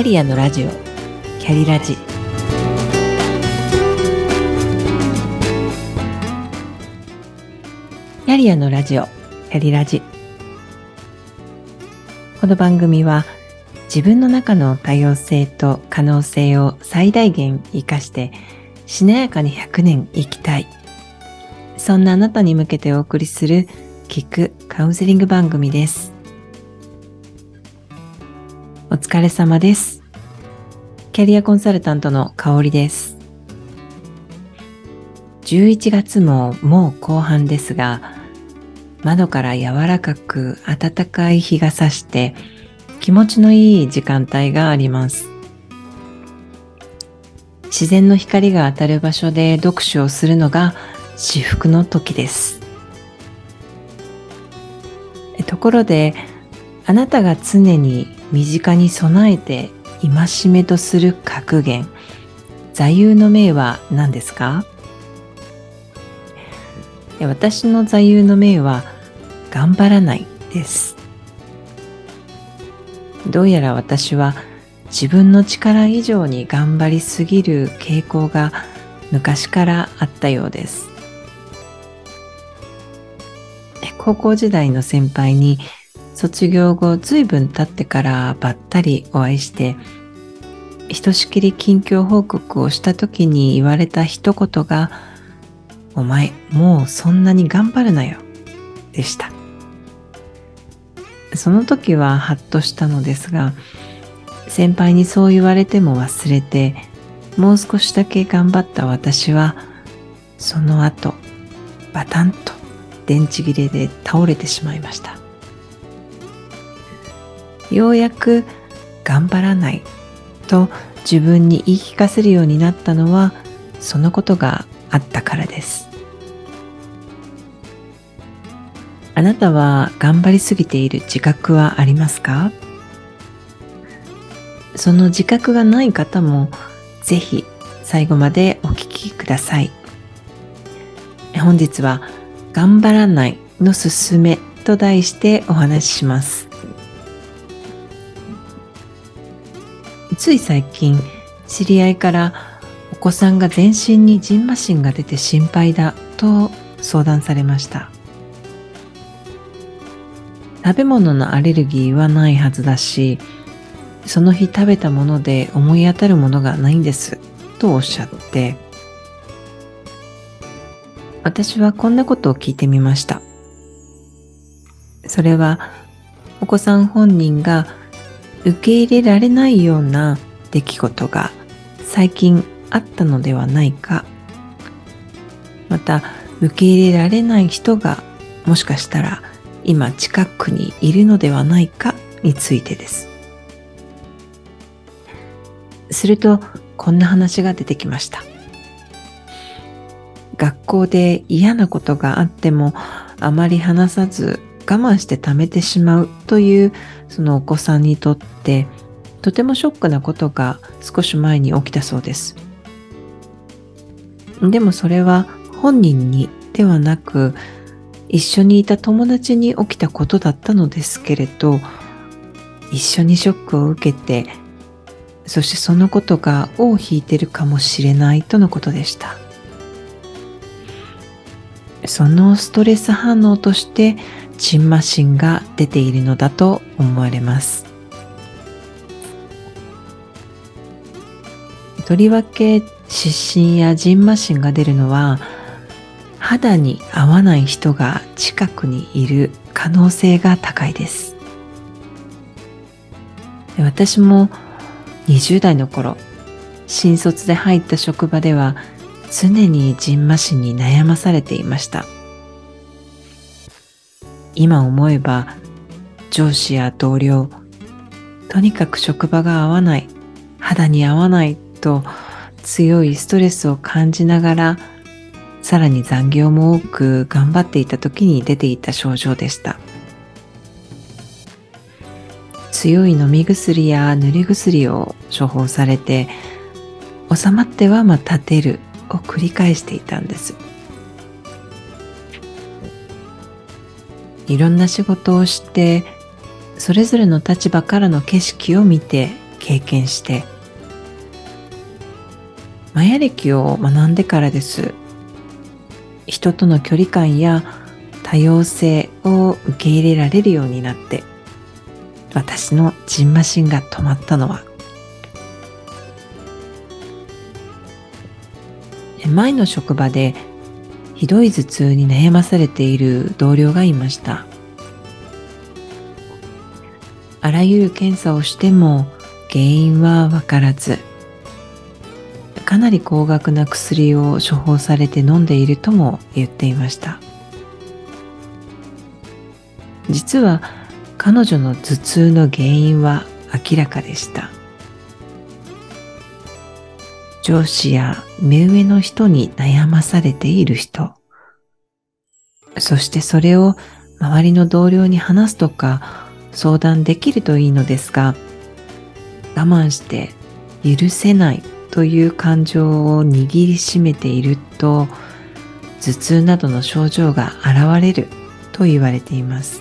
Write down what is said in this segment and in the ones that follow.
ャリアのラジオ。キャリラジ。キャリアのラジオ。キャリラジ。この番組は自分の中の多様性と可能性を最大限活かしてしなやかに100年生きたい。そんなあなたに向けてお送りする聞くカウンセリング番組です。お疲れ様ですキャリアコンサルタントの香りです11月ももう後半ですが窓から柔らかく暖かい日が差して気持ちのいい時間帯があります。自然の光が当たる場所で読書をするのが至福の時です。ところで、あなたが常に身近に備えて戒めとする格言、座右の銘は何ですか？私の座右の銘は頑張らないです。どうやら私は自分の力以上に頑張りすぎる傾向が昔からあったようです。高校時代の先輩に卒業後随分経ってからばったりお会いしてひとしきり近況報告をした時に言われた一言が「お前もうそんなに頑張るなよ」でした。その時はハッとしたのですが先輩にそう言われても忘れてもう少しだけ頑張った私はその後バタンと電池切れで倒れてしまいましたようやく頑張らないと自分に言い聞かせるようになったのはそのことがあったからですあなたは頑張りすぎている自覚はありますか？その自覚がない方もぜひ最後までお聞きください。本日は頑張らないのすすめと題してお話しします。つい最近知り合いからお子さんが全身にジンマシンが出て心配だと相談されました。食べ物のアレルギーはないはずだしその日食べたもので思い当たるものがないんですとおっしゃって私はこんなことを聞いてみましたそれはお子さん本人が受け入れられないような出来事が最近あったのではないかまた受け入れられない人がもしかしたら今近くにいるのではないかについてです。するとこんな話が出てきました。学校で嫌なことがあってもあまり話さず我慢して貯めてしまうというそのお子さんにとってとてもショックなことが少し前に起きたそうです。でもそれは本人にではなく一緒にいた友達に起きたことだったのですけれど一緒にショックを受けてそしてそのことが尾を引いてるかもしれないとのことでしたそのストレス反応としてチンマシンが出ているのだと思われます。とりわけ湿疹やジンマシンが出るのは肌に合わない人が近くにいる可能性が高いです。私も20代の頃新卒で入った職場では常にじんましに悩まされていました。今思えば上司や同僚とにかく職場が合わない肌に合わないと強いストレスを感じながらさらに残業も多く頑張っていた時に出ていた症状でした。強い飲み薬や塗り薬を処方されて収まってはまた出るを繰り返していたんです。いろんな仕事をしてそれぞれの立場からの景色を見て経験して。マヤ歴を学んでからです。人との距離感や多様性を受け入れられるようになって私のジンマシンが止まったのは。前の職場でひどい頭痛に悩まされている同僚がいました。あらゆる検査をしても原因はわからずかなり高額な薬を処方されて飲んでいるとも言っていました。実は彼女の頭痛の原因は明らかでした。上司や目上の人に悩まされている人。そしてそれを周りの同僚に話すとか相談できるといいのですが我慢して許せないという感情を握りしめていると頭痛などの症状が現れると言われています。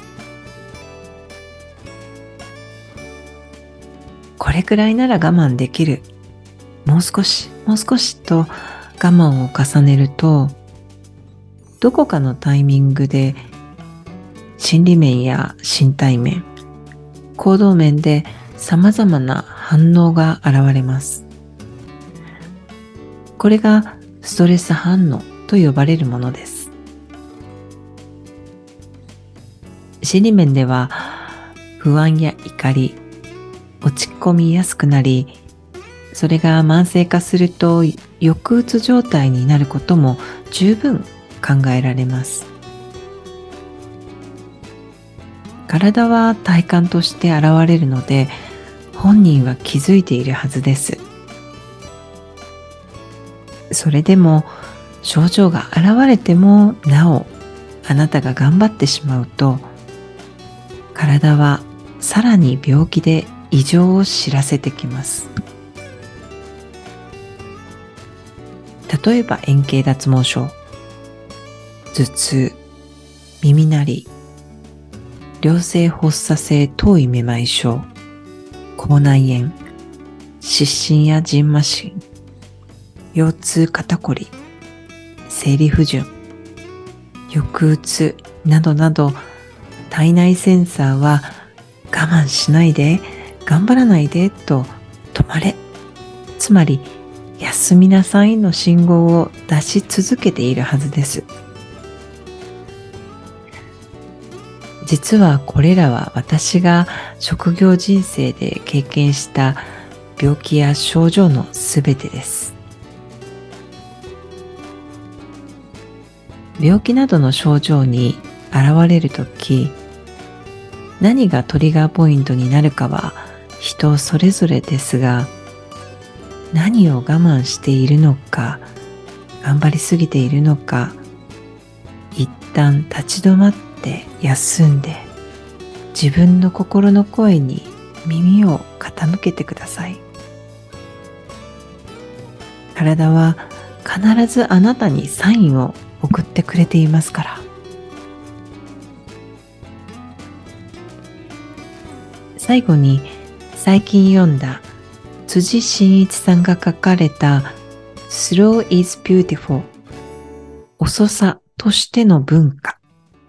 これくらいなら我慢できる。もう少しもう少しと我慢を重ねるとどこかのタイミングで心理面や身体面行動面で様々な反応が現れますこれがストレス反応と呼ばれるものです。心理面では不安や怒り、落ち込みやすくなり、それが慢性化すると抑うつ状態になることも十分考えられます。体は体感として現れるので本人は気づいているはずです。それでも症状が現れてもなおあなたが頑張ってしまうと体はさらに病気で異常を知らせてきます例えば円形脱毛症。頭痛。耳鳴り。良性発作性頭位めまい症。口内炎。湿疹や蕁麻疹腰痛肩こり、生理不順、抑うつなどなど。体内センサーは我慢しないで頑張らないでと止まれ。つまり休みなさいの信号を出し続けているはずです。実はこれらは私が職業人生で経験した病気や症状のすべてです。病気などの症状に現れるとき、何がトリガーポイントになるかは人それぞれですが、何を我慢しているのか、頑張りすぎているのか、一旦立ち止まって休んで、自分の心の声に耳を傾けてください。体は必ずあなたにサインを送ってくれていますから最後に最近読んだ辻真一さんが書かれた Slow is Beautiful 遅さとしての文化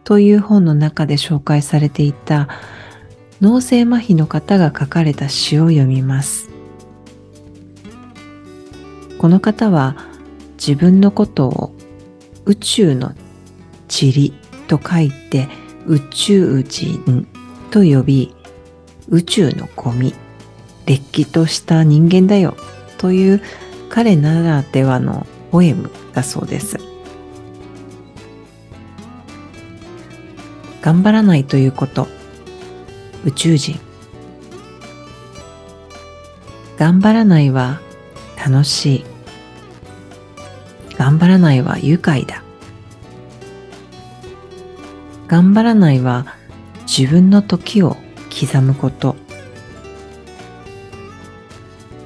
という本の中で紹介されていた脳性麻痺の方が書かれた詩を読みます。この方は自分のことを宇宙の塵と書いて宇宙人と呼び宇宙のゴミれっきとした人間だよという彼ならではのポエムだそうです頑張らないということ宇宙人頑張らないは楽しい頑張らないは愉快だ。頑張らないは自分の時を刻むこと。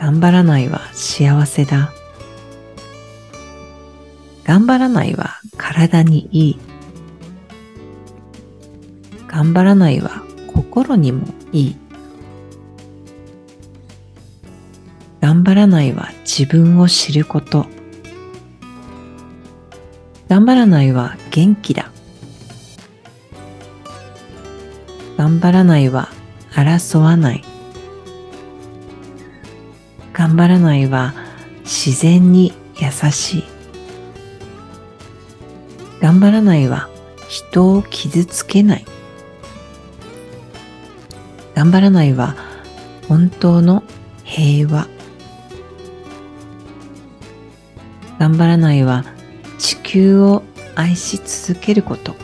頑張らないは幸せだ。頑張らないは体にいい。頑張らないは心にもいい。頑張らないは自分を知ること頑張らないは元気だ頑張らないは争わない頑張らないは自然に優しい。頑張らないは人を傷つけない。頑張らないは本当の平和。頑張らないは地球を愛し続けること。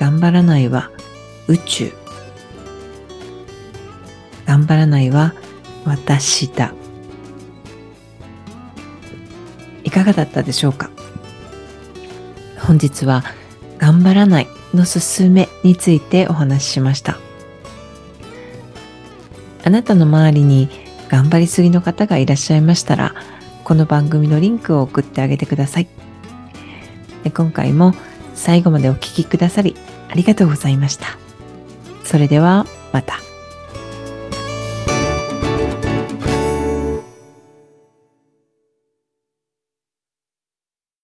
頑張らないは宇宙。頑張らないは私だ。いかがだったでしょうか？本日は頑張らないのすすめについてお話ししました。あなたの周りに頑張りすぎの方がいらっしゃいましたらこの番組のリンクを送ってあげてください。今回も最後までお聴きくださりありがとうございました。それではまた。